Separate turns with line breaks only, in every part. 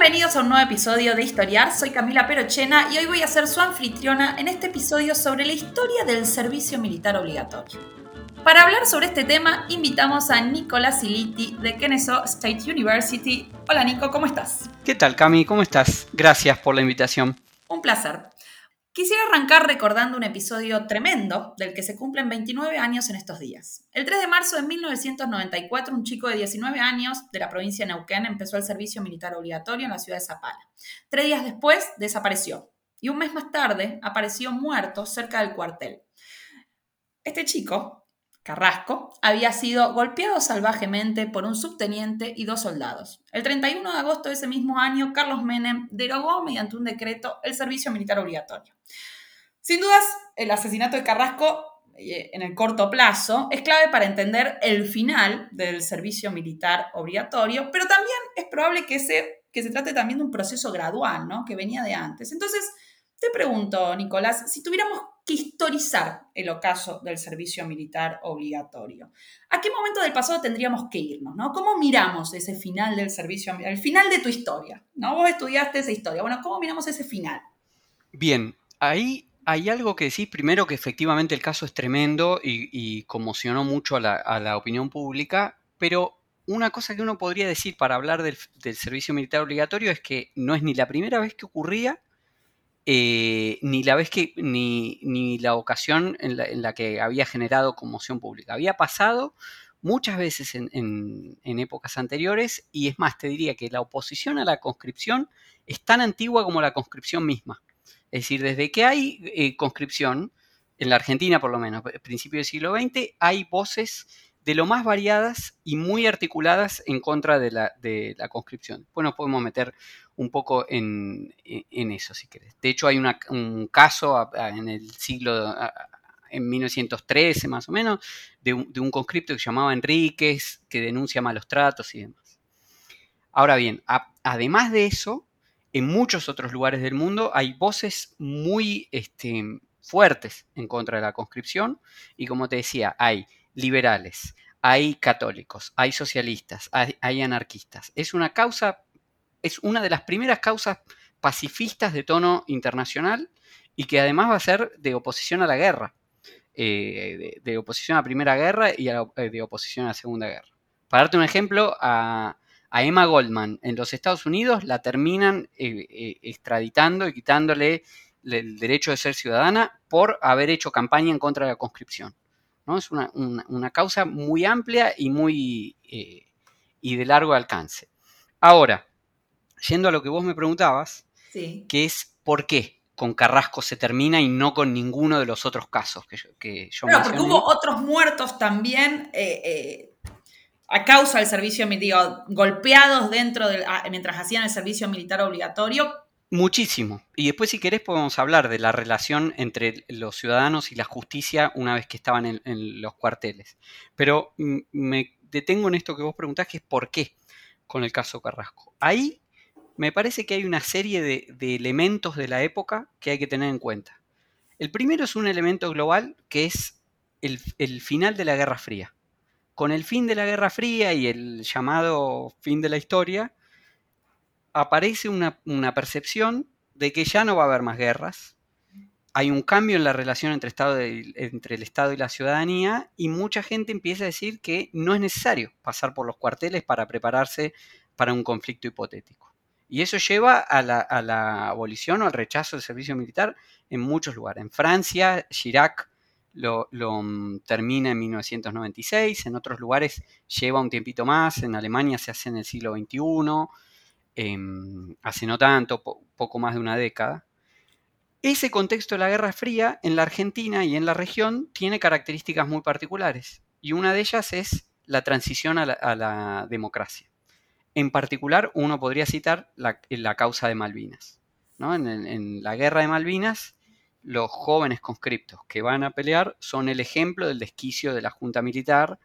Bienvenidos a un nuevo episodio de Historiar. Soy Camila Perochena y hoy voy a ser su anfitriona en este episodio sobre la historia del servicio militar obligatorio. Para hablar sobre este tema, invitamos a Nicolás Siliti de Kennesaw State University. Hola Nico, ¿cómo estás?
¿Qué tal, Cami? ¿Cómo estás? Gracias por la invitación.
Un placer. Quisiera arrancar recordando un episodio tremendo del que se cumplen 29 años en estos días. El 3 de marzo de 1994, un chico de 19 años de la provincia de Neuquén empezó el servicio militar obligatorio en la ciudad de Zapala. Tres días después desapareció y un mes más tarde apareció muerto cerca del cuartel. Este chico, Carrasco, había sido golpeado salvajemente por un subteniente y dos soldados. El 31 de agosto de ese mismo año, Carlos Menem derogó mediante un decreto el servicio militar obligatorio. Sin dudas, el asesinato de Carrasco eh, en el corto plazo es clave para entender el final del servicio militar obligatorio, pero también es probable que se, que se trate también de un proceso gradual, ¿no? que venía de antes. Entonces, te pregunto, Nicolás, si tuviéramos que historizar el ocaso del servicio militar obligatorio, ¿a qué momento del pasado tendríamos que irnos? ¿no? ¿Cómo miramos ese final del servicio, el final de tu historia? ¿no? Vos estudiaste esa historia. Bueno, ¿cómo miramos ese final?
Bien, ahí hay algo que decir. Primero que efectivamente el caso es tremendo y, conmocionó mucho a la, opinión pública, pero una cosa que uno podría decir para hablar del servicio militar obligatorio es que no es ni la primera vez que ocurría, eh, ni la vez que, ni, la ocasión en la, que había generado conmoción pública. Había pasado muchas veces en, épocas anteriores y es más, te diría que la oposición a la conscripción es tan antigua como la conscripción misma. Es decir, desde que hay eh, conscripción, en la Argentina por lo menos, principio del siglo XX, hay voces de lo más variadas y muy articuladas en contra de la, de la conscripción. Después nos podemos meter un poco en, eso, si querés. De hecho, hay un caso en el siglo, en 1913 más o menos, de un, conscripto que se llamaba Enríquez, que denuncia malos tratos y demás. Ahora bien, además de eso, en muchos otros lugares del mundo hay voces muy este, fuertes en contra de la conscripción y como te decía, hay liberales, hay católicos, hay socialistas, hay, anarquistas. Es una causa, es una de las primeras causas pacifistas de tono internacional y que además va a ser de oposición a la guerra, eh, de, oposición a la Primera Guerra y eh, de oposición a la Segunda Guerra. Para darte un ejemplo, a, Emma Goldman en los Estados Unidos la terminan eh, extraditando y quitándole el derecho de ser ciudadana por haber hecho campaña en contra de la conscripción. Es una, causa muy amplia y, muy, eh, y de largo alcance. Ahora, yendo a lo que vos me preguntabas, que es por qué con Carrasco se termina y no con ninguno de los otros casos que yo, que yo
bueno, porque hubo otros muertos también eh, eh, a causa del servicio militar, golpeados dentro del, mientras hacían el servicio militar obligatorio,
Muchísimo. Y después, si querés, podemos hablar de la relación entre los ciudadanos y la justicia una vez que estaban en, los cuarteles. Pero mm, me detengo en esto que vos preguntás, que es por qué con el caso Carrasco. Ahí me parece que hay una serie de, elementos de la época que hay que tener en cuenta. El primero es un elemento global que es el, el final de la Guerra Fría. Con el fin de la Guerra Fría y el llamado fin de la historia, aparece una, percepción de que ya no va a haber más guerras. Hay un cambio en la relación entre, Estado entre el Estado y la ciudadanía y mucha gente empieza a decir que no es necesario pasar por los cuarteles para prepararse para un conflicto hipotético. Y eso lleva a la, abolición o al rechazo del servicio militar en muchos lugares. En Francia, Chirac lo, lo, mm, termina en 1996, en otros lugares lleva un tiempito más, en Alemania se hace en el siglo XXI, Em, hace no tanto, poco más de una década. Ese contexto de la Guerra Fría en la Argentina y en la región tiene características muy particulares y una de ellas es la transición a la, democracia. En particular, uno podría citar la, causa de Malvinas. En, la guerra de Malvinas, los jóvenes conscriptos que van a pelear son el ejemplo del desquicio de la Junta Militar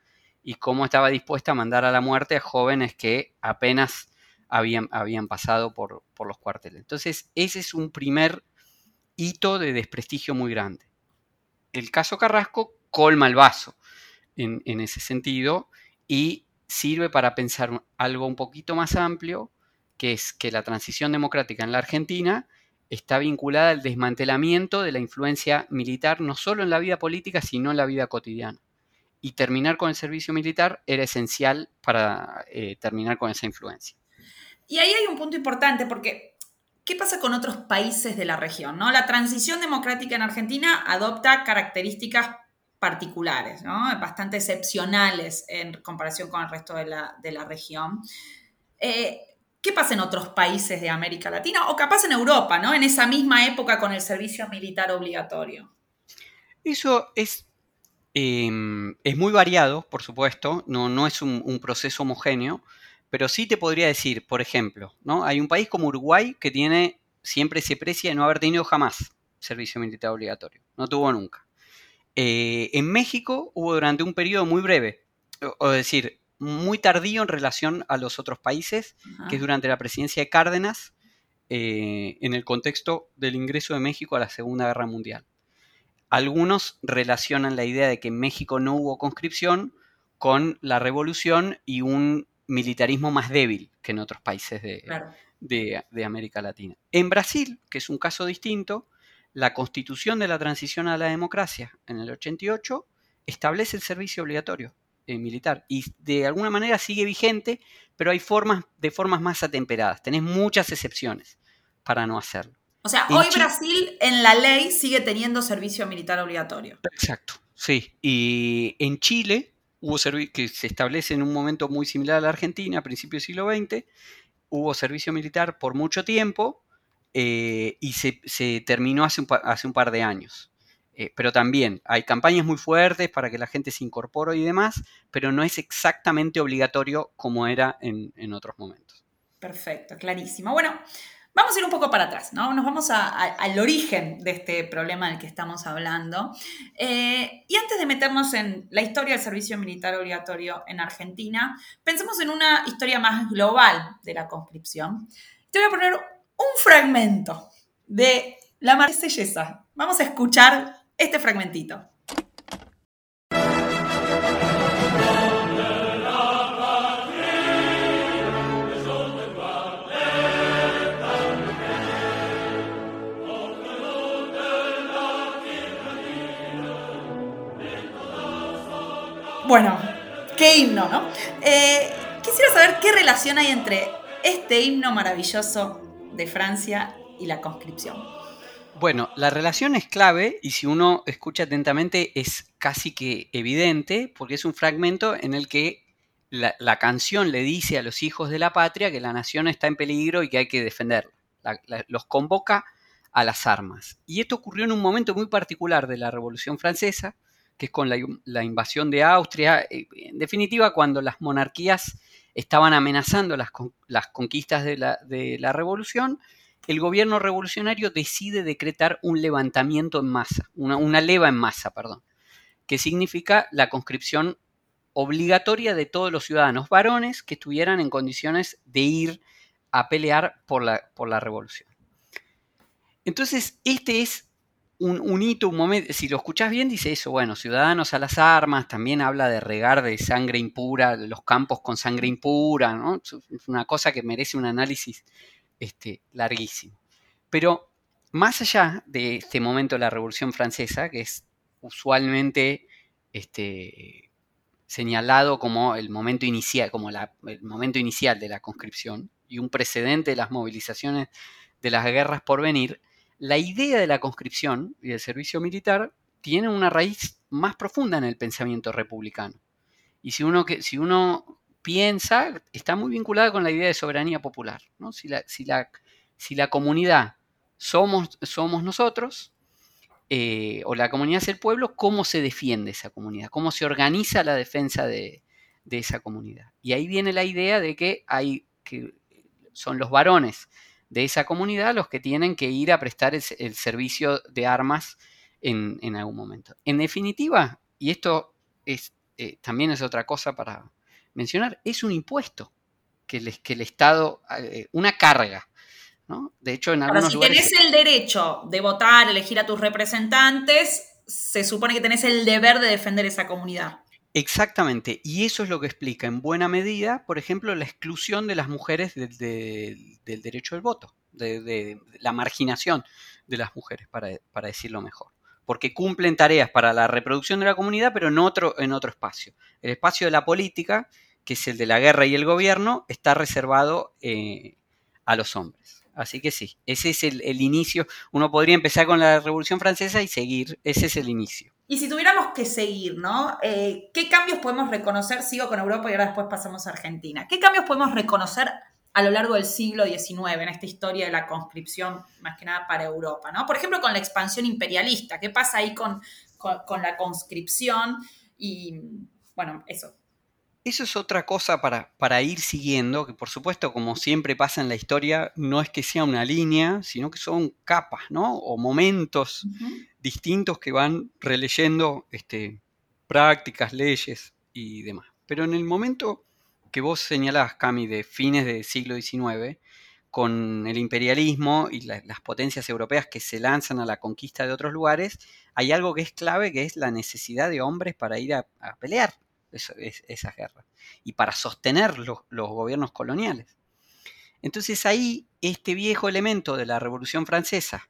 y cómo estaba dispuesta a mandar a la muerte a jóvenes que apenas habían, habían pasado por, los cuarteles. Entonces, ese es un primer hito de desprestigio muy grande. El caso Carrasco colma el vaso en, en ese sentido y sirve para pensar algo un poquito más amplio, que es que la transición democrática en la Argentina está vinculada al desmantelamiento de la influencia militar, no solo en la vida política, sino en la vida cotidiana. Y terminar con el servicio militar era esencial para eh, terminar con esa influencia.
Y ahí hay un punto importante, porque ¿qué pasa con otros países de la región? ¿no? La transición democrática en Argentina adopta características particulares, bastante excepcionales en comparación con el resto de la, región. Eh, ¿Qué pasa en otros países de América Latina o capaz en Europa, ¿no? En esa misma época con el servicio militar obligatorio.
Eso es, em, es muy variado, por supuesto, no, no es un, proceso homogéneo, pero sí te podría decir, por ejemplo, ¿no? Hay un país como Uruguay que tiene, siempre se precia de no haber tenido jamás servicio militar obligatorio, no tuvo nunca. Eh, en México hubo durante un periodo muy breve, o, decir, muy tardío en relación a los otros países, que es durante la presidencia de Cárdenas, eh, en el contexto del ingreso de México a la Segunda Guerra Mundial. Algunos relacionan la idea de que en México no hubo conscripción con la revolución y un militarismo más débil que en otros países de América Latina. En Brasil, que es un caso distinto, la constitución de la transición a la democracia en el 88 establece el servicio obligatorio eh, militar y de alguna manera sigue vigente, pero hay formas de formas más atemperadas. Tenés muchas excepciones para no hacerlo.
O sea, hoy Brasil en la ley sigue teniendo servicio militar obligatorio.
Exacto, sí. Y en Chile hubo que se establece en un momento muy similar a la Argentina, a principios del siglo XX, hubo servicio militar por mucho tiempo eh, y se, terminó hace un, hace un, par de años. Eh, pero también hay campañas muy fuertes para que la gente se incorpore y demás, pero no es exactamente obligatorio como era en, otros momentos.
Perfecto, clarísimo. Bueno, vamos a ir un poco para atrás, ¿no? Nos vamos al origen de este problema del que estamos hablando. Eh, y antes de meternos en la historia del servicio militar obligatorio en Argentina, pensemos en una historia más global de la conscripción. Te voy a poner un fragmento de La Marsellesa. Vamos a escuchar este fragmentito. Bueno, qué himno, ¿no? Eh, quisiera saber qué relación hay entre este himno maravilloso de Francia y la conscripción.
Bueno, la relación es clave y si uno escucha atentamente es casi que evidente porque es un fragmento en el que la, canción le dice a los hijos de la patria que la nación está en peligro y que hay que defenderla. los convoca a las armas. Y esto ocurrió en un momento muy particular de la Revolución Francesa, que es con la, invasión de Austria, eh, en definitiva cuando las monarquías estaban amenazando las, conquistas de la, revolución, el gobierno revolucionario decide decretar un levantamiento en masa, una, leva en masa, perdón, que significa la conscripción obligatoria de todos los ciudadanos varones que estuvieran en condiciones de ir a pelear por la, por la revolución. Entonces, este es un, hito, un momento, si lo escuchás bien, dice eso, bueno, ciudadanos a las armas, también habla de regar de sangre impura, los campos con sangre impura, ¿no? Es una cosa que merece un análisis este, larguísimo. Pero más allá de este momento de la Revolución Francesa, que es usualmente este, señalado como el momento inicial, como el momento inicial de la conscripción y un precedente de las movilizaciones de las guerras por venir, la idea de la conscripción y del servicio militar tiene una raíz más profunda en el pensamiento republicano. Y si uno, piensa, está muy vinculada con la idea de soberanía popular. Si, la, si, la, si, comunidad somos, nosotros, eh, o la comunidad es el pueblo, ¿cómo se defiende esa comunidad? ¿Cómo se organiza la defensa de, esa comunidad? Y ahí viene la idea de que son los varones de esa comunidad los que tienen que ir a prestar el, servicio de armas en, algún momento. En definitiva, y esto es, eh, también es otra cosa para mencionar, es un impuesto que, que el Estado, eh, una carga. ¿no? De hecho, en algunos
si tenés el derecho de votar, elegir a tus representantes, se supone que tenés el deber de defender esa comunidad.
Exactamente, y eso es lo que explica en buena medida, por ejemplo, la exclusión de las mujeres del derecho del voto, de, la marginación de las mujeres, para, decirlo mejor. Porque cumplen tareas para la reproducción de la comunidad, pero en otro, en otro espacio. El espacio de la política, que es el de la guerra y el gobierno, está reservado eh, a los hombres. Así que sí, ese es el, inicio. Uno podría empezar con la Revolución Francesa y seguir, ese es el inicio.
Y si tuviéramos que seguir, ¿no? Eh, ¿Qué cambios podemos reconocer? Sigo con Europa y ahora después pasamos a Argentina. ¿Qué cambios podemos reconocer a lo largo del siglo XIX en esta historia de la conscripción, más que nada para Europa, ¿no? Por ejemplo, con la expansión imperialista. ¿Qué pasa ahí con, con la conscripción? Y bueno, eso.
Eso es otra cosa para, para, ir siguiendo, que por supuesto, como siempre pasa en la historia, no es que sea una línea, sino que son capas, ¿no? O momentos distintos que van releyendo este, prácticas, leyes y demás. Pero en el momento que vos señalás, Cami, de fines del siglo XIX, con el imperialismo y las potencias europeas que se lanzan a la conquista de otros lugares, hay algo que es clave, que es la necesidad de hombres para ir a pelear esa guerra y para sostener los, gobiernos coloniales. Entonces ahí este viejo elemento de la Revolución Francesa,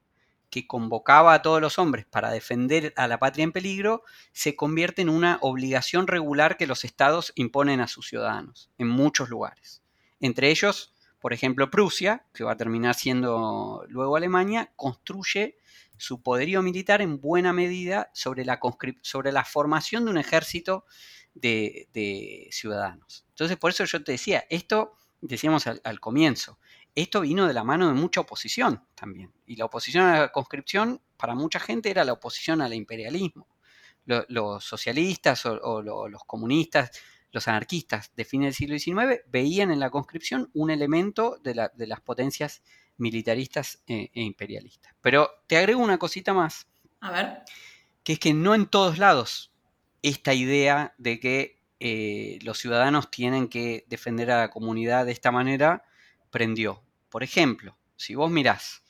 que convocaba a todos los hombres para defender a la patria en peligro, se convierte en una obligación regular que los estados imponen a sus ciudadanos en muchos lugares. Entre ellos, por ejemplo, Prusia, que va a terminar siendo luego Alemania, construye su poderío militar en buena medida sobre la, sobre la formación de un ejército de, ciudadanos. Entonces, por eso yo te decía, esto, decíamos al, comienzo, esto vino de la mano de mucha oposición también. Y la oposición a la conscripción, para mucha gente, era la oposición al imperialismo. los socialistas o, los comunistas, los anarquistas de fin del siglo XIX, veían en la conscripción un elemento de, las potencias militaristas e, e, imperialistas. Pero te agrego una cosita más.
A ver.
Que es que no en todos lados esta idea de que eh, los ciudadanos tienen que defender a la comunidad de esta manera prendió. Por ejemplo, si vos mirás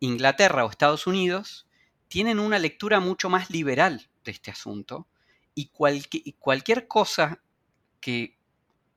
Inglaterra o Estados Unidos, tienen una lectura mucho más liberal de este asunto y, cualquier cosa que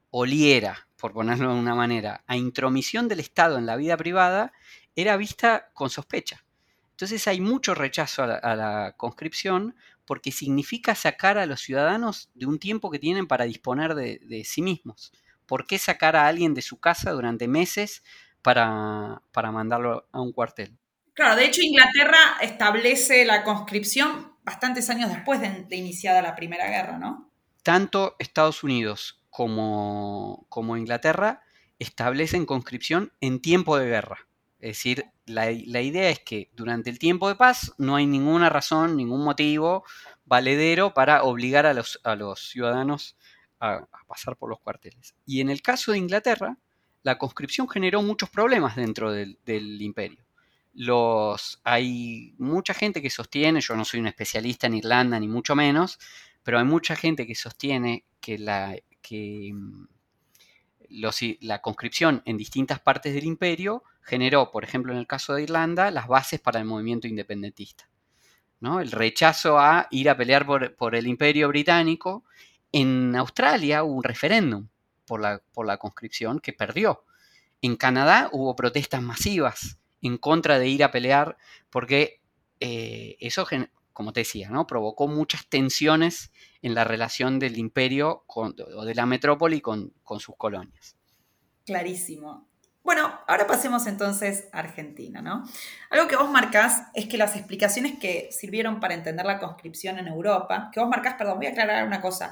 oliera, por ponerlo de una manera, a intromisión del Estado en la vida privada, era vista con sospecha. Entonces hay mucho rechazo a la conscripción porque significa sacar a los ciudadanos de un tiempo que tienen para disponer de, sí mismos. ¿Por qué sacar a alguien de su casa durante meses para, mandarlo a un cuartel?
Claro, de hecho Inglaterra establece la conscripción bastantes años después de, iniciada la Primera Guerra, ¿no?
Tanto Estados Unidos como, como Inglaterra establecen conscripción en tiempo de guerra. Es decir, la, idea es que durante el tiempo de paz no hay ninguna razón, ningún motivo valedero para obligar a los, a los ciudadanos a, pasar por los cuarteles. Y en el caso de Inglaterra, la conscripción generó muchos problemas dentro del, imperio. Los, hay mucha gente que sostiene, yo no soy un especialista en Irlanda ni mucho menos, pero hay mucha gente que sostiene que la, que, mm, la conscripción en distintas partes del imperio generó, por ejemplo, en el caso de Irlanda, las bases para el movimiento independentista. ¿no? El rechazo a ir a pelear por, el imperio británico. En Australia hubo un referéndum por la, por la conscripción que perdió. En Canadá hubo protestas masivas en contra de ir a pelear porque eh, eso, como te decía, ¿no? provocó muchas tensiones en la relación del imperio o de la metrópoli con, con sus colonias.
Clarísimo. Bueno, ahora pasemos entonces a Argentina, ¿no? Algo que vos marcás es que las explicaciones que sirvieron para entender la conscripción en Europa, que vos marcás, perdón, voy a aclarar una cosa.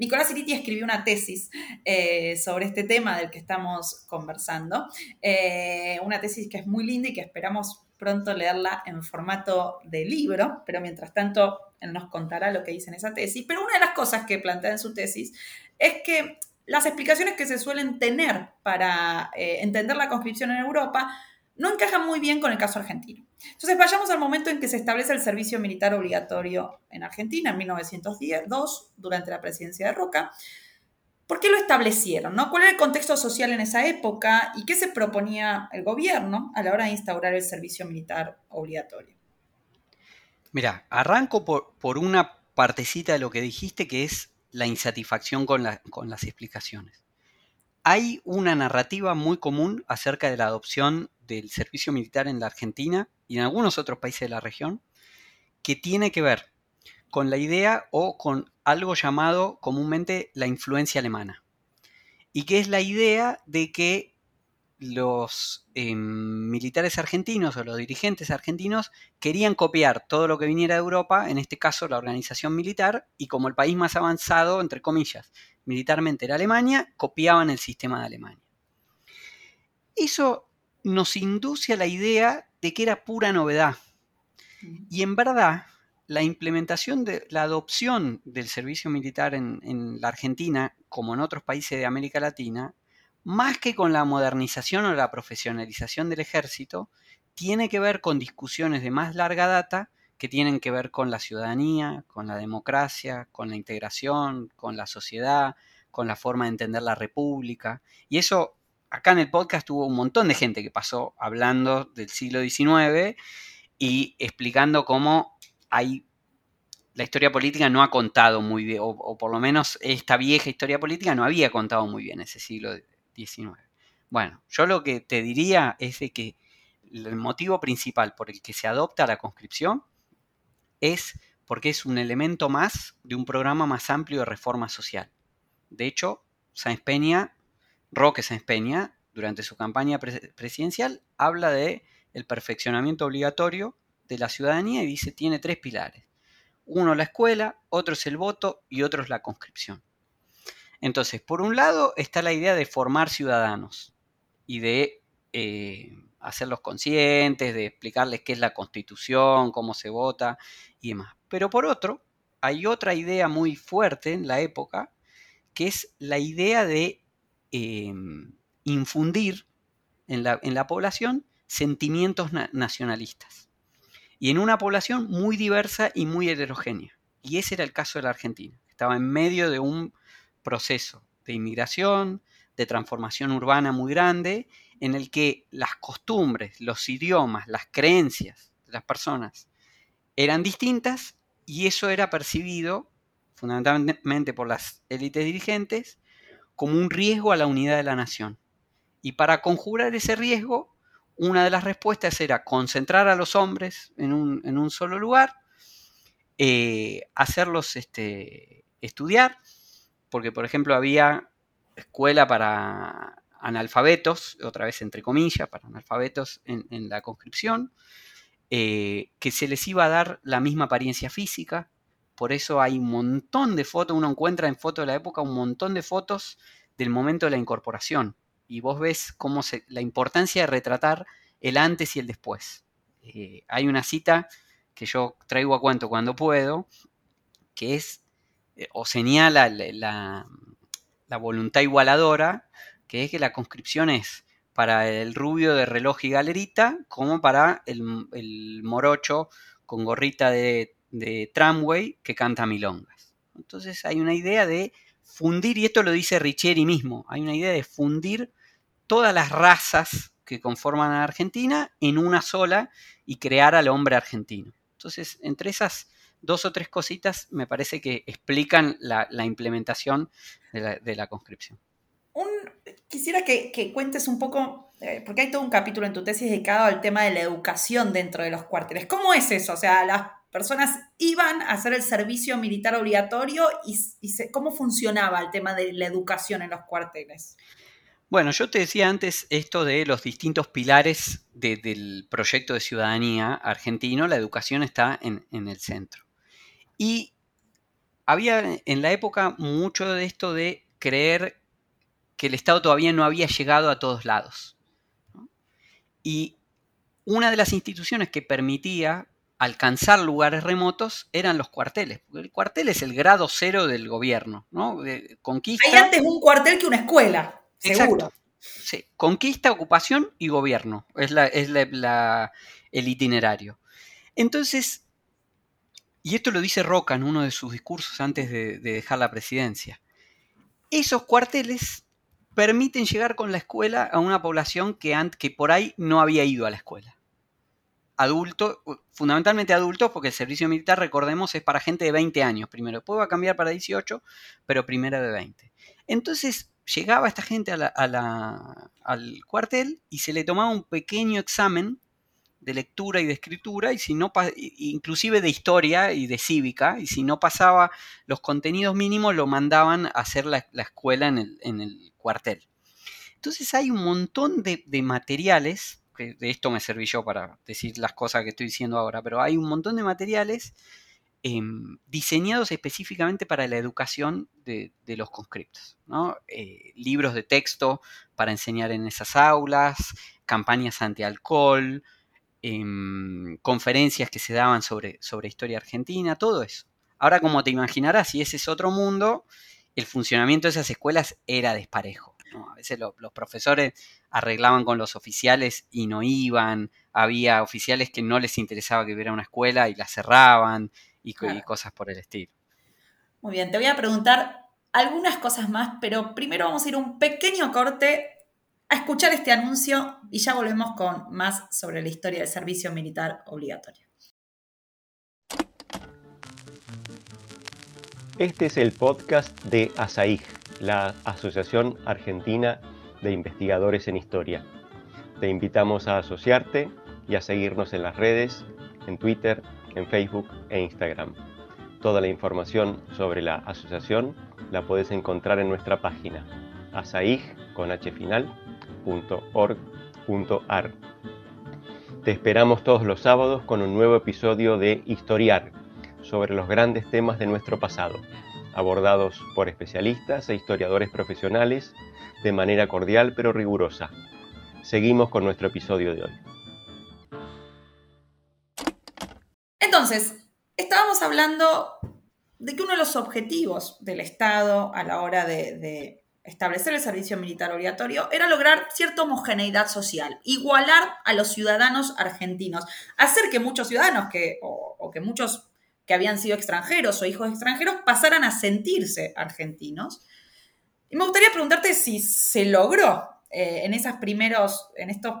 Nicolás Iriti escribió una tesis eh, sobre este tema del que estamos conversando, eh, una tesis que es muy linda y que esperamos pronto leerla en formato de libro, pero mientras tanto él nos contará lo que dice en esa tesis. Pero una de las cosas que plantea en su tesis es que las explicaciones que se suelen tener para eh, entender la conscripción en Europa no encaja muy bien con el caso argentino. Entonces vayamos al momento en que se establece el servicio militar obligatorio en Argentina, en 1902, durante la presidencia de Roca. ¿Por qué lo establecieron? No? ¿Cuál era el contexto social en esa época y qué se proponía el gobierno a la hora de instaurar el servicio militar obligatorio?
Mira, arranco por, por una partecita de lo que dijiste, que es la insatisfacción con, con las explicaciones. Hay una narrativa muy común acerca de la adopción del servicio militar en la Argentina y en algunos otros países de la región, que tiene que ver con la idea o con algo llamado comúnmente la influencia alemana. Y que es la idea de que los em, militares argentinos o los dirigentes argentinos querían copiar todo lo que viniera de Europa, en este caso la organización militar, y como el país más avanzado, entre comillas, militarmente era Alemania, copiaban el sistema de Alemania. Eso nos induce a la idea de que era pura novedad. Y en verdad, la implementación de la adopción del servicio militar en, en la Argentina, como en otros países de América Latina, más que con la modernización o la profesionalización del ejército, tiene que ver con discusiones de más larga data que tienen que ver con la ciudadanía, con la democracia, con la integración, con la sociedad, con la forma de entender la república. Y eso, acá en el podcast hubo un montón de gente que pasó hablando del siglo XIX y explicando cómo la historia política no ha contado muy bien, o, por lo menos esta vieja historia política no había contado muy bien ese siglo 19. Bueno, yo lo que te diría es que el motivo principal por el que se adopta la conscripción es porque es un elemento más de un programa más amplio de reforma social. De hecho, Sáenz Peña, Roque Sáenz Peña, durante su campaña presidencial, habla de el perfeccionamiento obligatorio de la ciudadanía y dice tiene tres pilares. Uno la escuela, otro es el voto y otro es la conscripción. Entonces, por un lado está la idea de formar ciudadanos y de eh, hacerlos conscientes, de explicarles qué es la constitución, cómo se vota y demás. Pero por otro, hay otra idea muy fuerte en la época, que es la idea de em, infundir en la, población sentimientos nacionalistas. Y en una población muy diversa y muy heterogénea. Y ese era el caso de la Argentina. Estaba en medio de un proceso de inmigración, de transformación urbana muy grande, en el que las costumbres, los idiomas, las creencias de las personas eran distintas y eso era percibido fundamentalmente por las élites dirigentes como un riesgo a la unidad de la nación. Y para conjurar ese riesgo, una de las respuestas era concentrar a los hombres en un, solo lugar, eh, hacerlos este, estudiar, porque por ejemplo había escuela para analfabetos, otra vez entre comillas, para analfabetos en, la conscripción, eh, que se les iba a dar la misma apariencia física, por eso hay un montón de fotos, uno encuentra en fotos de la época un montón de fotos del momento de la incorporación, y vos ves cómo se, la importancia de retratar el antes y el después. Eh, hay una cita que yo traigo a cuento cuando puedo, que es eh, o señala la, voluntad igualadora, que es que la conscripción es para el rubio de reloj y galerita, como para el, morocho con gorrita de, tramway que canta milongas. Entonces hay una idea de fundir, y esto lo dice Richieri mismo, hay una idea de fundir todas las razas que conforman a Argentina en una sola y crear al hombre argentino. Entonces, entre esas dos o tres cositas me parece que explican la, implementación de la, conscripción.
quisiera que, cuentes un poco, eh, porque hay todo un capítulo en tu tesis dedicado al tema de la educación dentro de los cuarteles. ¿Cómo es eso? O sea, las personas iban a hacer el servicio militar obligatorio y, cómo funcionaba el tema de la educación en los cuarteles.
Bueno, yo te decía antes esto de los distintos pilares del proyecto de ciudadanía argentino, la educación está en, el centro. Y había en la época mucho de esto de creer que el Estado todavía no había llegado a todos lados. Y una de las instituciones que permitía alcanzar lugares remotos eran los cuarteles. El cuartel es el grado cero del gobierno, ¿no?
conquista. Hay antes un cuartel que una escuela, seguro.
Sí, conquista, ocupación y gobierno. Es, el itinerario. Entonces, y esto lo dice Roca en uno de sus discursos antes de, dejar la presidencia, esos cuarteles permiten llegar con la escuela a una población que, que por ahí no había ido a la escuela. Adultos, fundamentalmente adultos, porque el servicio militar, recordemos, es para gente de 20 años primero. Después va a cambiar para 18, pero primero de 20. Entonces, llegaba esta gente al cuartel y se le tomaba un pequeño examen de lectura y de escritura, y si no, inclusive de historia y de cívica, y si no pasaba los contenidos mínimos, lo mandaban a hacer la, escuela en el, cuartel. Entonces hay un montón de, materiales, de esto me serví yo para decir las cosas que estoy diciendo ahora, pero hay un montón de materiales em, diseñados específicamente para la educación de, los conscriptos. Eh, libros de texto para enseñar en esas aulas, campañas anti-alcohol, Em, conferencias que se daban sobre, sobre historia argentina, todo eso. Ahora, como te imaginarás, si ese es otro mundo, el funcionamiento de esas escuelas era desparejo. A veces los profesores arreglaban con los oficiales y no iban, había oficiales que no les interesaba que hubiera una escuela y la cerraban y, y cosas por el estilo.
Muy bien, te voy a preguntar algunas cosas más, pero primero vamos a ir un pequeño corte a escuchar este anuncio y ya volvemos con más sobre la historia del servicio militar obligatorio.
Este es el podcast de ASAIG, la Asociación Argentina de Investigadores en Historia. Te invitamos a asociarte y a seguirnos en las redes, en Twitter, en Facebook e Instagram. Toda la información sobre la asociación la puedes encontrar en nuestra página asaig con h final .org.ar. Te esperamos todos los sábados con un nuevo episodio de Historiar sobre los grandes temas de nuestro pasado, abordados por especialistas e historiadores profesionales de manera cordial pero rigurosa. Seguimos con nuestro episodio de hoy.
Entonces, estábamos hablando de que uno de los objetivos del Estado a la hora de establecer el servicio militar obligatorio era lograr cierta homogeneidad social, igualar a los ciudadanos argentinos, hacer que muchos ciudadanos que, o, que muchos que habían sido extranjeros o hijos extranjeros pasaran a sentirse argentinos. Y me gustaría preguntarte si se logró eh, en esas primeros, en estos,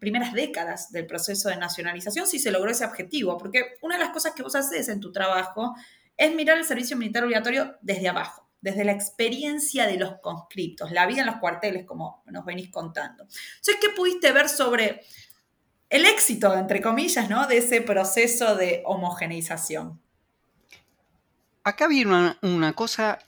primeras décadas del proceso de nacionalización, si se logró ese objetivo, porque una de las cosas que vos haces en tu trabajo es mirar el servicio militar obligatorio desde abajo desde la experiencia de los conscriptos, la vida en los cuarteles, como nos venís contando. ¿qué pudiste ver sobre el éxito, entre comillas, ¿no? de ese proceso de homogeneización?
Acá viene una, cosa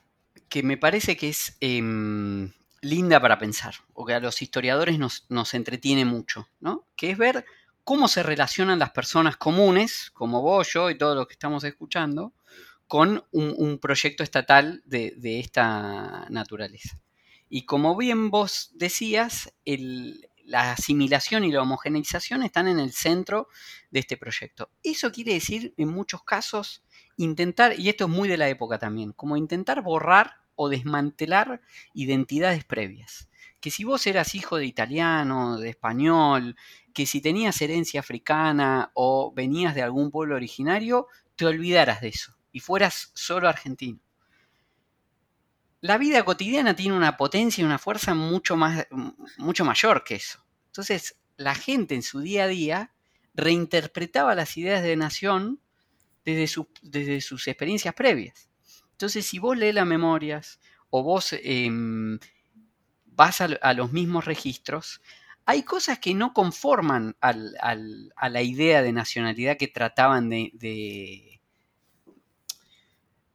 que me parece que es em, linda para pensar, o que a los historiadores nos, nos entretiene mucho, ¿no? que es ver cómo se relacionan las personas comunes, como vos, yo y todos los que estamos escuchando, con un, proyecto estatal de, esta naturaleza. Y como bien vos decías, la asimilación y la homogeneización están en el centro de este proyecto. Eso quiere decir, en muchos casos, intentar, y esto es muy de la época también, como intentar borrar o desmantelar identidades previas. Que si vos eras hijo de italiano, de español, que si tenías herencia africana o venías de algún pueblo originario, te olvidaras de eso y fueras solo argentino. La vida cotidiana tiene una potencia y una fuerza mucho, más, mucho mayor que eso. Entonces, la gente en su día a día reinterpretaba las ideas de nación desde, desde sus experiencias previas. Entonces, si vos lees las memorias o vos em, vas a, los mismos registros, hay cosas que no conforman a la idea de nacionalidad que trataban de,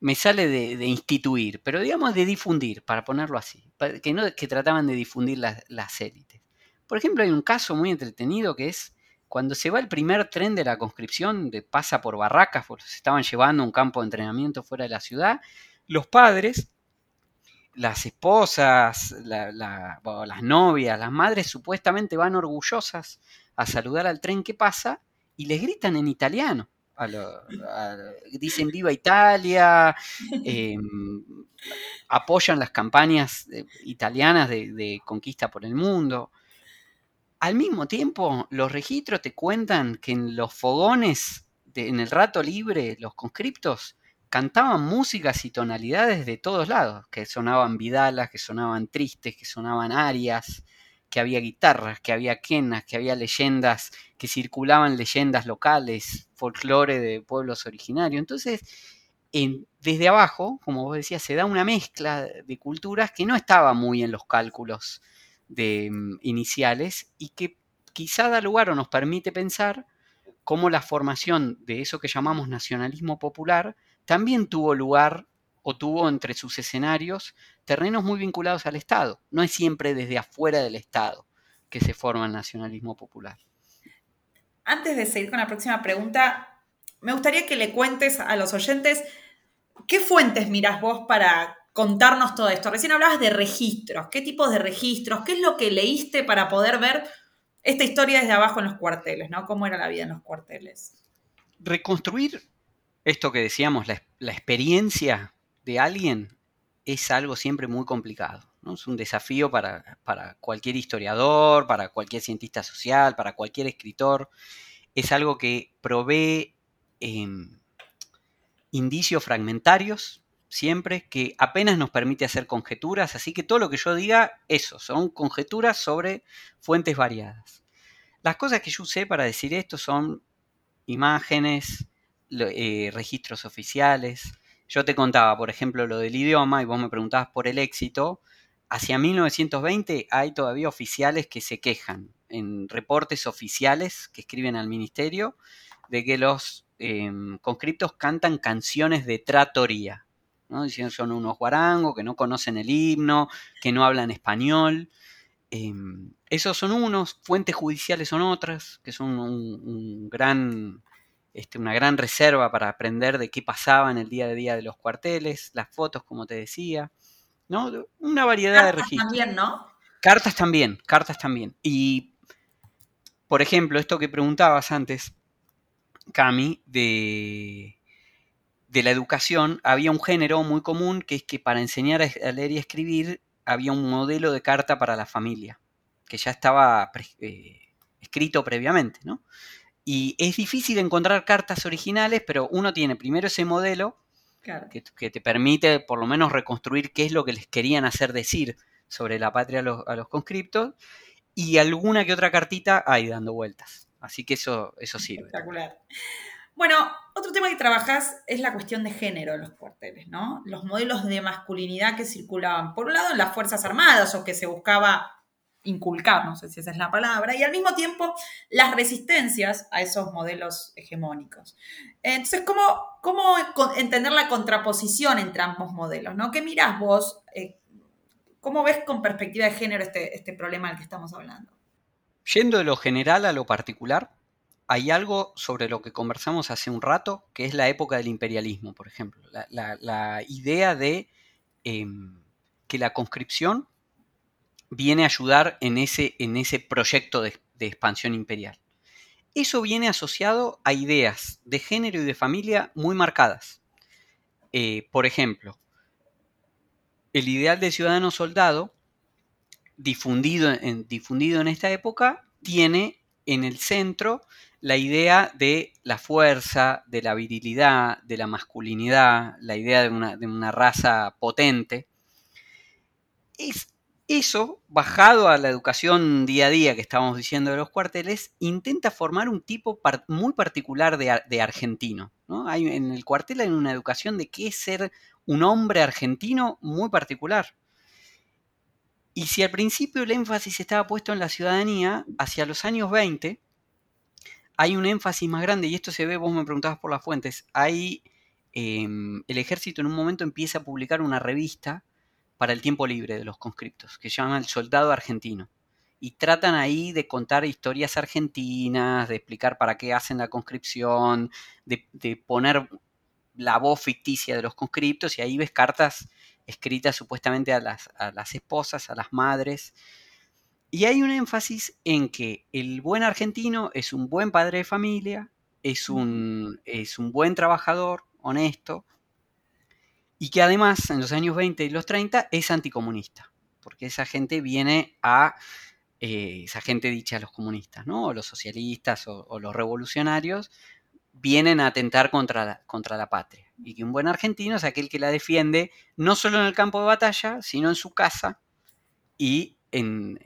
me sale de, instituir, pero digamos de difundir, para ponerlo así, que, no, que trataban de difundir las, élites. Por ejemplo, hay un caso muy entretenido que es cuando se va el primer tren de la conscripción, de, pasa por Barracas, porque se estaban llevando un campo de entrenamiento fuera de la ciudad, los padres, las esposas, las novias, las madres supuestamente van orgullosas a saludar al tren que pasa y les gritan en italiano dicen viva Italia, em, apoyan las campañas italianas de, conquista por el mundo. Al mismo tiempo, los registros te cuentan que en los fogones, en el rato libre, los conscriptos cantaban músicas y tonalidades de todos lados, que sonaban vidalas, que sonaban tristes, que sonaban arias, que había guitarras, que había quenas, que había leyendas, que circulaban leyendas locales, folclore de pueblos originarios. Entonces, desde abajo, como vos decías, se da una mezcla de culturas que no estaba muy en los cálculos de, mm, iniciales y que quizá da lugar o nos permite pensar cómo la formación de eso que llamamos nacionalismo popular también tuvo lugar o tuvo entre sus escenarios terrenos muy vinculados al Estado. No es siempre desde afuera del Estado que se forma el nacionalismo popular.
Antes de seguir con la próxima pregunta, me gustaría que le cuentes a los oyentes qué fuentes miras vos para contarnos todo esto. Recién hablabas de registros. ¿Qué tipos de registros? ¿Qué es lo que leíste para poder ver esta historia desde abajo en los cuarteles? ¿no? ¿Cómo era la vida en los cuarteles?
Reconstruir esto que decíamos, la, experiencia de alguien es algo siempre muy complicado. ¿no? Es un desafío para, cualquier historiador, para cualquier cientista social, para cualquier escritor. Es algo que provee em, indicios fragmentarios siempre, que apenas nos permite hacer conjeturas. Así que todo lo que yo diga, eso, son conjeturas sobre fuentes variadas. Las cosas que yo usé para decir esto son imágenes, eh, registros oficiales. Yo te contaba, por ejemplo, lo del idioma y vos me preguntabas por el éxito. Hacia 1920 hay todavía oficiales que se quejan en reportes oficiales que escriben al ministerio de que los em, conscriptos cantan canciones de tratoría. ¿No? Diciendo son unos guarangos que no conocen el himno, que no hablan español. Em, esos son unos, fuentes judiciales son otras, que son un gran este, una gran reserva para aprender de qué pasaba en el día a día de los cuarteles, las fotos, como te decía, ¿no? Una variedad de registros.
También, ¿no?
Cartas también, cartas también. Y, por ejemplo, esto que preguntabas antes, Cami, de, de la educación, había un género muy común que es que para enseñar a leer y escribir había un modelo de carta para la familia, que ya estaba eh, escrito previamente, ¿no? Y es difícil encontrar cartas originales, pero uno tiene primero ese modelo que, te permite por lo menos reconstruir qué es lo que les querían hacer decir sobre la patria a los, conscriptos, y alguna que otra cartita hay dando vueltas. Así que eso, eso sirve.
Espectacular. Bueno, otro tema que trabajas es la cuestión de género en los cuarteles, ¿no? Los modelos de masculinidad que circulaban, por un lado, en las Fuerzas Armadas o que se buscaba inculcar, no sé si esa es la palabra, y al mismo tiempo las resistencias a esos modelos hegemónicos. Entonces, ¿cómo, cómo entender la contraposición entre ambos modelos? ¿no? ¿Qué mirás vos? Eh, ¿Cómo ves con perspectiva de género este, este problema del que estamos hablando?
Yendo de lo general a lo particular, hay algo sobre lo que conversamos hace un rato, que es la época del imperialismo, por ejemplo. La, idea de em, que la conscripción viene a ayudar en ese, en ese proyecto de, expansión imperial. Eso viene asociado a ideas de género y de familia muy marcadas. Eh, por ejemplo, el ideal de ciudadano soldado, difundido difundido en esta época, tiene en el centro la idea de la fuerza, de la virilidad, de la masculinidad, la idea de una, de una raza potente. Es, eso, bajado a la educación día a día que estábamos diciendo de los cuarteles, intenta formar un tipo muy particular de, argentino. Hay, en el cuartel hay una educación de qué es ser un hombre argentino muy particular. Y si al principio el énfasis estaba puesto en la ciudadanía, hacia los años 20 hay un énfasis más grande, y esto se ve, vos me preguntabas por las fuentes, hay, em, el ejército en un momento empieza a publicar una revista para el tiempo libre de los conscriptos, que se llama El Soldado Argentino. Y tratan ahí de contar historias argentinas, de explicar para qué hacen la conscripción, de, poner la voz ficticia de los conscriptos, y ahí ves cartas escritas supuestamente a las, a las esposas, a las madres. Y hay un énfasis en que el buen argentino es un buen padre de familia, es un, es un buen trabajador, honesto, y que además en los años 20 y los 30 es anticomunista, porque esa gente viene a, eh, esa gente dicha a los comunistas, ¿no? o los socialistas o, los revolucionarios, vienen a atentar contra la, contra la patria. Y que un buen argentino es aquel que la defiende no solo en el campo de batalla, sino en su casa y en,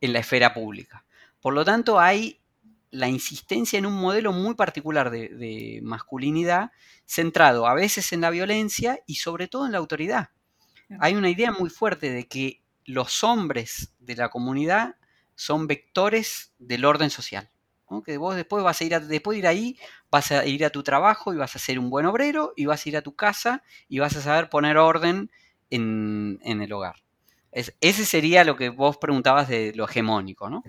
en la esfera pública. Por lo tanto, hay la insistencia en un modelo muy particular de, masculinidad, centrado a veces en la violencia y sobre todo en la autoridad. Hay una idea muy fuerte de que los hombres de la comunidad son vectores del orden social. Que vos después vas a ir a, después de ir ahí, vas a ir a tu trabajo y vas a ser un buen obrero y vas a ir a tu casa y vas a saber poner orden en, el hogar. Ese sería lo que vos preguntabas de lo hegemónico, ¿no?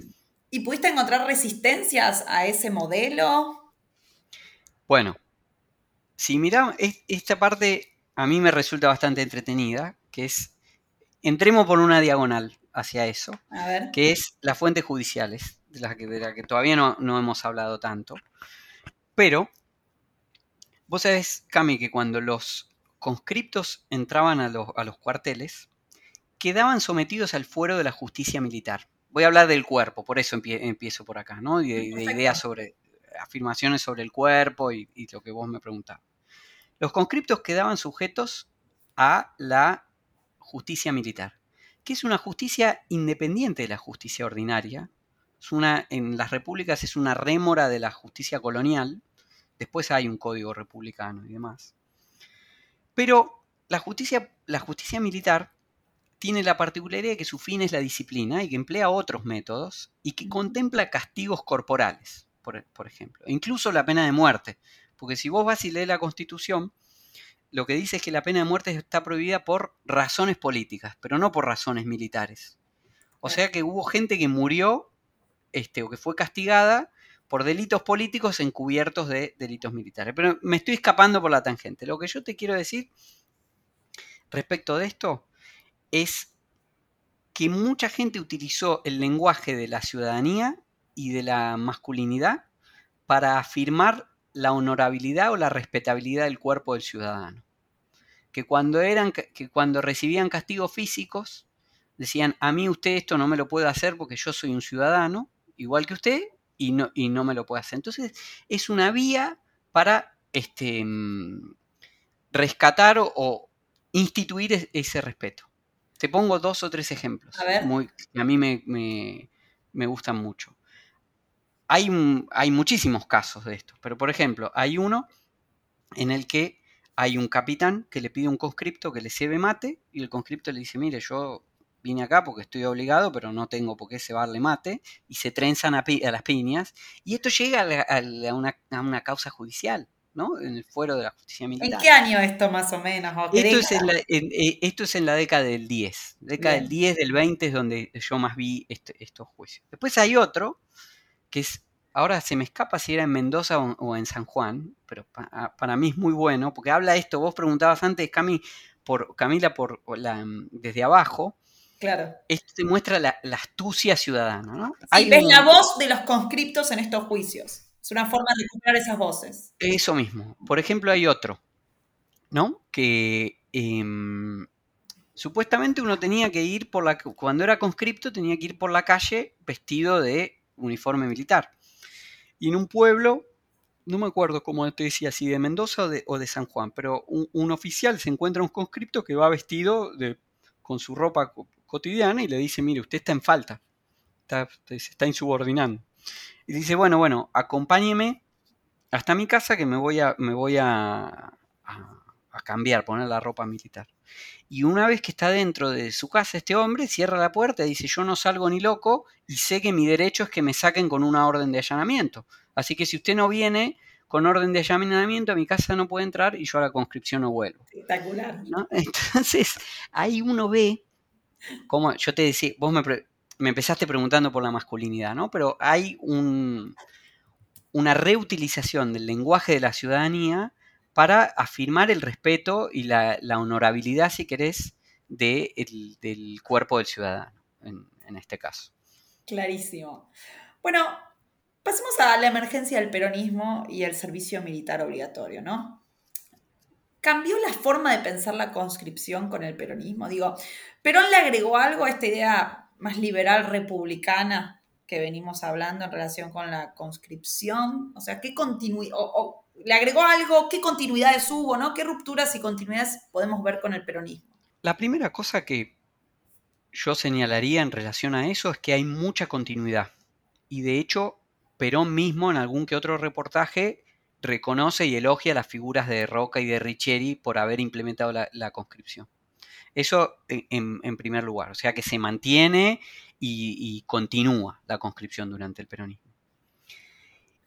¿Y pudiste encontrar resistencias a ese modelo?
Bueno, si miramos, esta parte a mí me resulta bastante entretenida, que es, entremos por una diagonal hacia eso, que es las fuentes judiciales, de las que, que todavía no, hemos hablado tanto. Pero, vos sabés, Cami, que cuando los conscriptos entraban a los, a los cuarteles, quedaban sometidos al fuero de la justicia militar voy a hablar del cuerpo, por eso empiezo por acá, ¿no? Y de, ideas sobre, afirmaciones sobre el cuerpo y, lo que vos me preguntabas. Los conscriptos quedaban sujetos a la justicia militar, que es una justicia independiente de la justicia ordinaria. Es una, en las repúblicas es una rémora de la justicia colonial. Después hay un código republicano y demás. Pero la justicia, la justicia militar tiene la particularidad de que su fin es la disciplina y que emplea otros métodos y que contempla castigos corporales, por, ejemplo, e incluso la pena de muerte. Porque si vos vas y lees la Constitución, lo que dice es que la pena de muerte está prohibida por razones políticas, pero no por razones militares. O sea que hubo gente que murió este, o que fue castigada por delitos políticos encubiertos de delitos militares. Pero me estoy escapando por la tangente. Lo que yo te quiero decir respecto de esto es que mucha gente utilizó el lenguaje de la ciudadanía y de la masculinidad para afirmar la honorabilidad o la respetabilidad del cuerpo del ciudadano. Que cuando, eran, que cuando recibían castigos físicos, decían, a mí usted esto no me lo puede hacer porque yo soy un ciudadano, igual que usted, y no, y no me lo puede hacer. Entonces, es una vía para este, mm, rescatar o instituir ese respeto. Te pongo dos o tres ejemplos Muy, que a mí me, gustan mucho. Hay, hay muchísimos casos de esto, pero por ejemplo, hay uno en el que hay un capitán que le pide a un conscripto que le lleve mate y el conscripto le dice, mire, yo vine acá porque estoy obligado, pero no tengo por qué cebarle mate, y se trenzan a, las piñas, y esto llega a, una, a, una, causa judicial. ¿No? En el fuero de la justicia militar.
¿En qué año esto más o menos?
esto, es en la, eh, esto, es en la, década del 10. Década del 10, del 20 es donde yo más vi este, estos juicios. Después hay otro, que es, ahora se me escapa si era en Mendoza o, en San Juan, pero ah, para mí es muy bueno, porque habla esto, vos preguntabas antes, Cami, por, Camila, por la, desde abajo.
Claro.
Esto te muestra la, astucia ciudadana, ¿no?
Sí, ves la voz de los conscriptos en estos juicios. Es una forma de escuchar esas voces.
Eso mismo. Por ejemplo, hay otro, ¿no? Que em, supuestamente uno tenía que ir por la. Cuando era conscripto, tenía que ir por la calle vestido de uniforme militar. Y en un pueblo, no me acuerdo cómo te decía, si de Mendoza o de, San Juan, pero un, oficial se encuentra un conscripto que va vestido con su ropa cotidiana y le dice: Mire, usted está en falta, está, está insubordinando. Y dice, bueno, bueno, acompáñeme hasta mi casa que me voy a, me voy a, a, cambiar, poner la ropa militar. Y una vez que está dentro de su casa este hombre, cierra la puerta y dice, yo no salgo ni loco y sé que mi derecho es que me saquen con una orden de allanamiento. Así que si usted no viene con orden de allanamiento, a mi casa no puede entrar y yo a la conscripción no vuelvo.
Espectacular.
Entonces, ahí uno ve, como yo te decía, vos me, me empezaste preguntando por la masculinidad, ¿no? Pero hay una reutilización del lenguaje de la ciudadanía para afirmar el respeto y la, honorabilidad, si querés, del cuerpo del ciudadano, en, este caso.
Clarísimo. Bueno, pasemos a la emergencia del peronismo y el servicio militar obligatorio, ¿no? ¿cambió la forma de pensar la conscripción con el peronismo? Digo, ¿Perón le agregó algo a esta idea más liberal republicana que venimos hablando en relación con la conscripción? O sea, ¿qué continuidad, le agregó algo, qué continuidades hubo, ¿no? ¿Qué rupturas y continuidades podemos ver con el peronismo?
La primera cosa que yo señalaría en relación a eso es que hay mucha continuidad. Y de hecho, Perón mismo en algún que otro reportaje reconoce y elogia las figuras de Roca y de Richeri por haber implementado la, conscripción. Eso en, primer lugar, o sea que se mantiene y, continúa la conscripción durante el peronismo.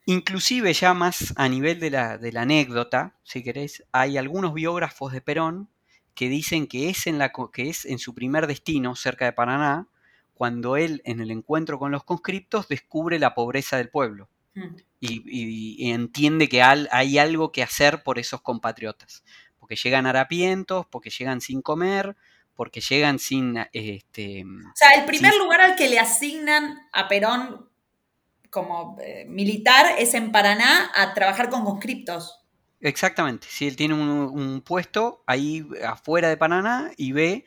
Inclusive ya más a nivel de la, de la anécdota, si queréis, hay algunos biógrafos de Perón que dicen que es, en la, que es en su primer destino, cerca de Paraná, cuando él en el encuentro con los conscriptos descubre la pobreza del pueblo. Mm y, entiende que hay algo que hacer por esos compatriotas. Porque llegan harapientos, porque llegan sin comer, porque llegan sin... Este,
o sea, el primer lugar al que le asignan a Perón como eh, militar es en Paraná a trabajar con conscriptos.
Exactamente, si él tiene un, puesto ahí afuera de Paraná y ve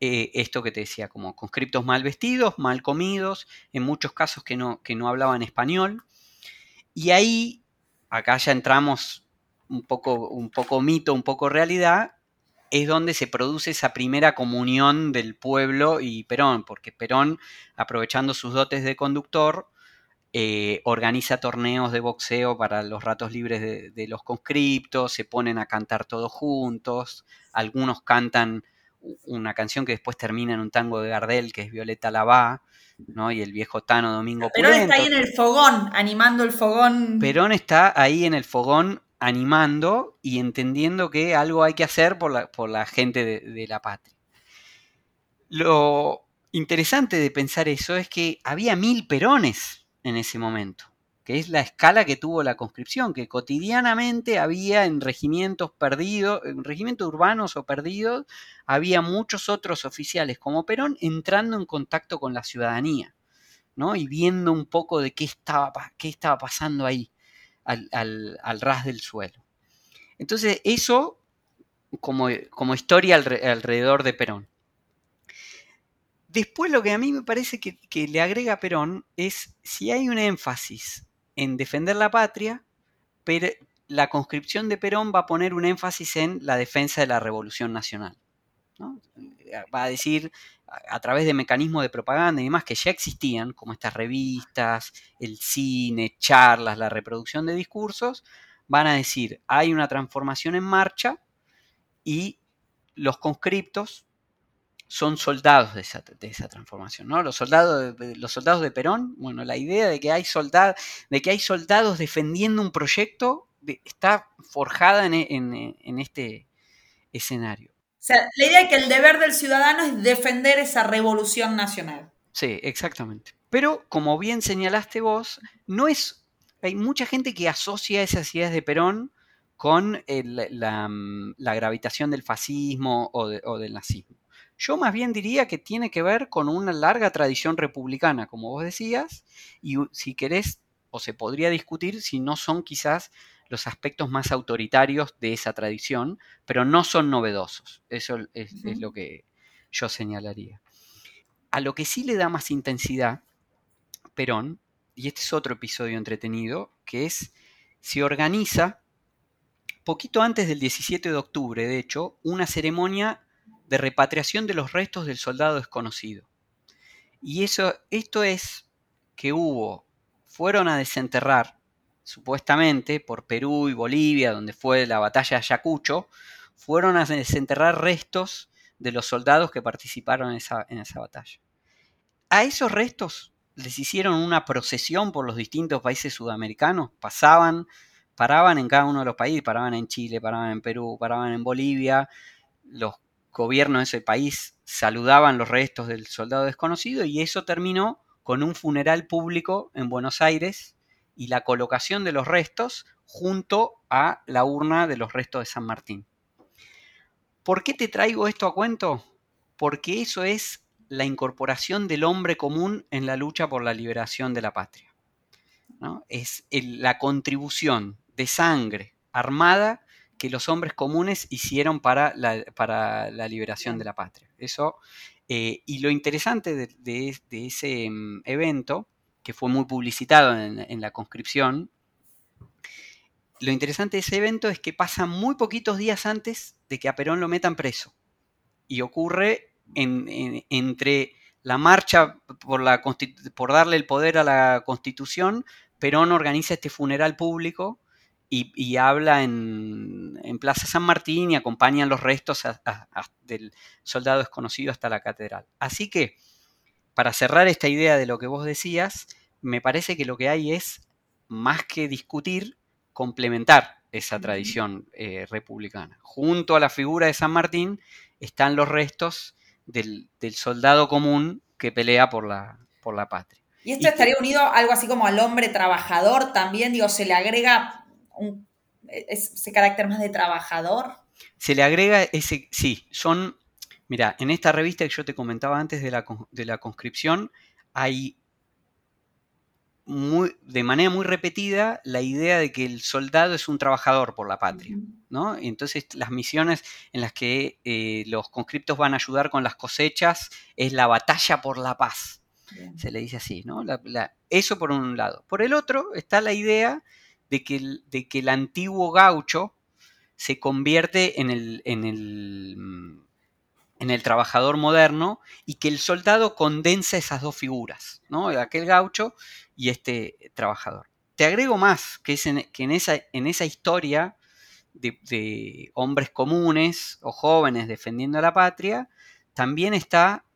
eh, esto que te decía, como conscriptos mal vestidos, mal comidos, en muchos casos que no, que no hablaban español, y ahí, acá ya entramos un poco, un poco mito, un poco realidad, es donde se produce esa primera comunión del pueblo y Perón, porque Perón, aprovechando sus dotes de conductor, eh, organiza torneos de boxeo para los ratos libres de, de, los conscriptos, se ponen a cantar todos juntos, algunos cantan una canción que después termina en un tango de Gardel, que es Violeta Lavá, ¿no? Y el viejo Tano Domingo
Perón está ahí en el fogón, animando el fogón.
Perón está ahí en el fogón animando y entendiendo que algo hay que hacer por la, por la gente de la patria. Lo interesante de pensar eso es que había mil Perones en ese momento que es la escala que tuvo la conscripción, que cotidianamente había en regimientos perdidos, en regimientos urbanos o perdidos, había muchos otros oficiales como Perón entrando en contacto con la ciudadanía, ¿no? Y viendo un poco de qué estaba, qué estaba pasando ahí, al, ras del suelo. Entonces, eso como, como historia alrededor de Perón. Después lo que a mí me parece que, que, le agrega Perón es si hay un énfasis en defender la patria, pero la conscripción de Perón va a poner un énfasis en la defensa de la revolución nacional. Va a decir a través de mecanismos de propaganda y demás que ya existían, como estas revistas, el cine, charlas, la reproducción de discursos, van a decir, hay una transformación en marcha y los conscriptos son soldados de esa, transformación, ¿no? Los soldados, de, los soldados de Perón, bueno, la idea de que hay, de que hay soldados defendiendo un proyecto está forjada en, este escenario.
O la idea de que el deber del ciudadano es defender esa revolución nacional.
Sí, exactamente. Pero, como bien señalaste vos, no es. Hay mucha gente que asocia esas ideas de Perón con la, gravitación del fascismo o del nazismo. Yo más bien diría que tiene que ver con una larga tradición republicana, como vos decías, y si querés, o se podría discutir si no son quizás los aspectos más autoritarios de esa tradición, pero no son novedosos. Eso es, lo que yo señalaría. A lo que sí le da más intensidad Perón, y este es otro episodio entretenido, que es, se organiza, poquito antes del 17 de octubre, de hecho, una ceremonia de repatriación de los restos del soldado desconocido. Y eso, esto es que hubo, fueron a desenterrar, supuestamente por Perú y Bolivia, donde fue la batalla de Ayacucho, fueron a desenterrar restos de los soldados que participaron en esa, en esa batalla. A esos restos les hicieron una procesión por los distintos países sudamericanos, pasaban, paraban en cada uno de los países, paraban en Chile, paraban en Perú, paraban en Bolivia, los gobierno de ese país saludaban los restos del soldado desconocido y eso terminó con un funeral público en Buenos Aires y la colocación de los restos junto a la urna de los restos de San Martín. ¿Por qué te traigo esto a cuento? Porque eso es la incorporación del hombre común en la lucha por la liberación de la patria. Es la contribución de sangre armada que los hombres comunes hicieron para la, liberación de la patria. Eso, eh, y lo interesante de, ese mm, evento, que fue muy publicitado en, la conscripción, lo interesante de ese evento es que pasa muy poquitos días antes de que a Perón lo metan preso. Y ocurre entre la marcha por darle el poder a la constitución, Perón organiza este funeral público y, habla en, Plaza San Martín y acompañan los restos del soldado desconocido hasta la catedral. Así que, para cerrar esta idea de lo que vos decías, me parece que lo que hay es, más que discutir, complementar esa tradición eh, republicana. Junto a la figura de San Martín están los restos del, soldado común que pelea por la, por la patria.
¿Y esto estaría unido algo así como al hombre trabajador también? Digo, se le agrega ese carácter más de trabajador.
Se le agrega ese, sí, son, mira, en esta revista que yo te comentaba antes de la, de la conscripción, hay muy, de manera muy repetida la idea de que el soldado es un trabajador por la patria, ¿no? entonces las misiones en las que eh, los conscriptos van a ayudar con las cosechas es la batalla por la paz, se le dice así, ¿no? eso por un lado. Por el otro está la idea de que el, de que el antiguo gaucho se convierte en el, en el, en el trabajador moderno y que el soldado condensa esas dos figuras, ¿no? aquel gaucho y este trabajador. Te agrego más, que en, esa, en esa historia de, hombres comunes o jóvenes defendiendo a la patria, también está,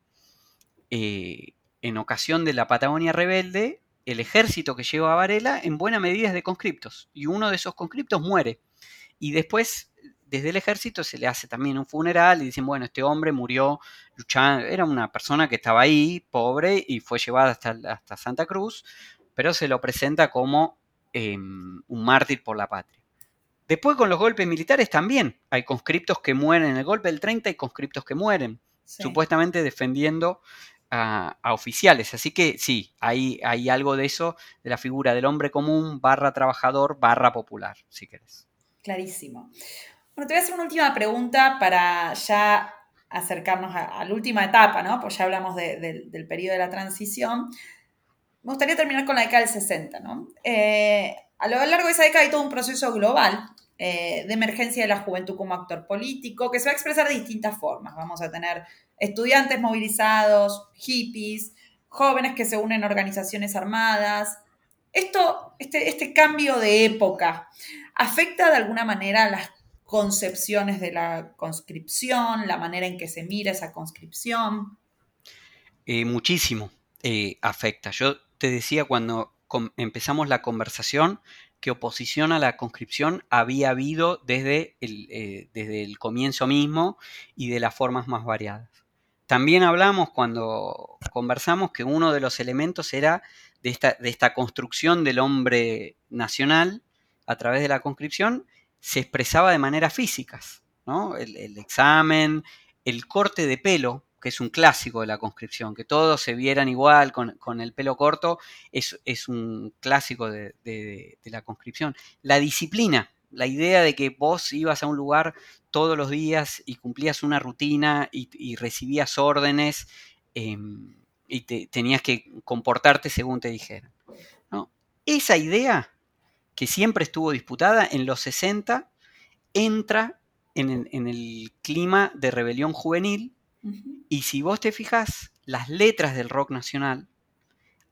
eh, en ocasión de la Patagonia rebelde, el ejército que lleva a Varela en buena medida es de conscriptos y uno de esos conscriptos muere. Y después desde el ejército se le hace también un funeral y dicen, bueno, este hombre murió luchando, era una persona que estaba ahí, pobre, y fue llevada hasta, hasta Santa Cruz, pero se lo presenta como em, un mártir por la patria. Después con los golpes militares también hay conscriptos que mueren, en el golpe del 30 hay conscriptos que mueren, supuestamente defendiendo a, oficiales. Así que sí, hay, hay algo de eso, de la figura del hombre común, barra trabajador, barra popular, si querés.
Clarísimo. Bueno, te voy a hacer una última pregunta para ya acercarnos a, la última etapa, ¿no? Pues ya hablamos del periodo de la transición. Me gustaría terminar con la década del 60, ¿no? Eh, a lo largo de esa década hay todo un proceso global eh, de emergencia de la juventud como actor político, que se va a expresar de distintas formas. Vamos a tener estudiantes movilizados, hippies, jóvenes que se unen a organizaciones armadas. Esto, este, este cambio de época, ¿afecta de alguna manera a las concepciones de la conscripción, la manera en que se mira esa conscripción?
Eh, muchísimo eh, afecta. Yo te decía cuando empezamos la conversación que oposición a la conscripción había habido desde el, eh, desde el comienzo mismo y de las formas más variadas. También hablamos cuando conversamos que uno de los elementos era de esta, de esta construcción del hombre nacional a través de la conscripción, se expresaba de manera físicas, ¿no? el, examen, el corte de pelo, que es un clásico de la conscripción, que todos se vieran igual con, el pelo corto, es, un clásico de, la conscripción. La disciplina, la idea de que vos ibas a un lugar todos los días y cumplías una rutina y, recibías órdenes em, y tenías que comportarte según te dijeran. Esa idea, que siempre estuvo disputada, en los 60 entra en, en el clima de rebelión juvenil y si vos te fijas, las letras del rock nacional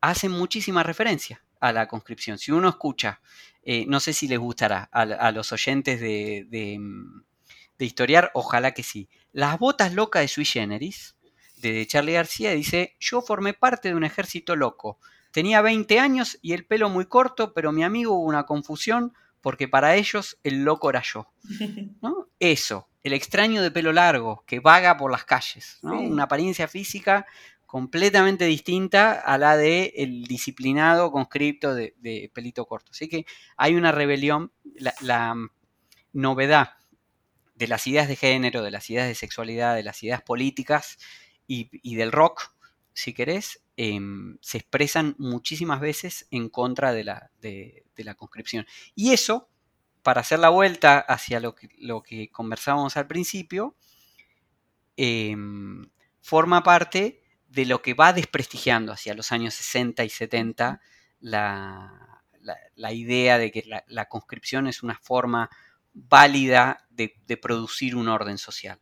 hacen muchísima referencia a la conscripción. Si uno escucha, eh, no sé si les gustará a, los oyentes de, de, historiar, ojalá que sí. Las botas locas de Sui Generis, de Charlie García, dice, yo formé parte de un ejército loco. Tenía 20 años y el pelo muy corto, pero mi amigo hubo una confusión porque para ellos el loco era yo. ¿no? Eso, el extraño de pelo largo que vaga por las calles, una apariencia física completamente distinta a la del el disciplinado conscripto de, pelito corto. Así que hay una rebelión, la, novedad de las ideas de género, de las ideas de sexualidad, de las ideas políticas y, del rock, si querés, em, se expresan muchísimas veces en contra de la, conscripción. Y eso para hacer la vuelta hacia lo que, lo que conversábamos al principio, em, forma parte de lo que va desprestigiando hacia los años 60 y 70 la, idea de que la, conscripción es una forma válida de, producir un orden social.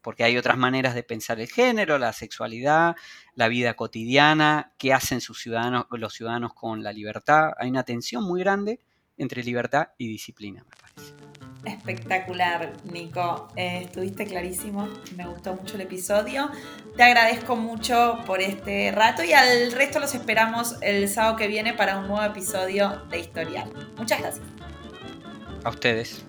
Porque hay otras maneras de pensar el género, la sexualidad, la vida cotidiana, qué hacen sus ciudadanos, los ciudadanos con la libertad. Hay una tensión muy grande entre libertad y disciplina, me parece.
Espectacular, Nico. Eh, estuviste clarísimo. Me gustó mucho el episodio. Te agradezco mucho por este rato y al resto los esperamos el sábado que viene para un nuevo episodio de Historial. Muchas gracias.
A ustedes.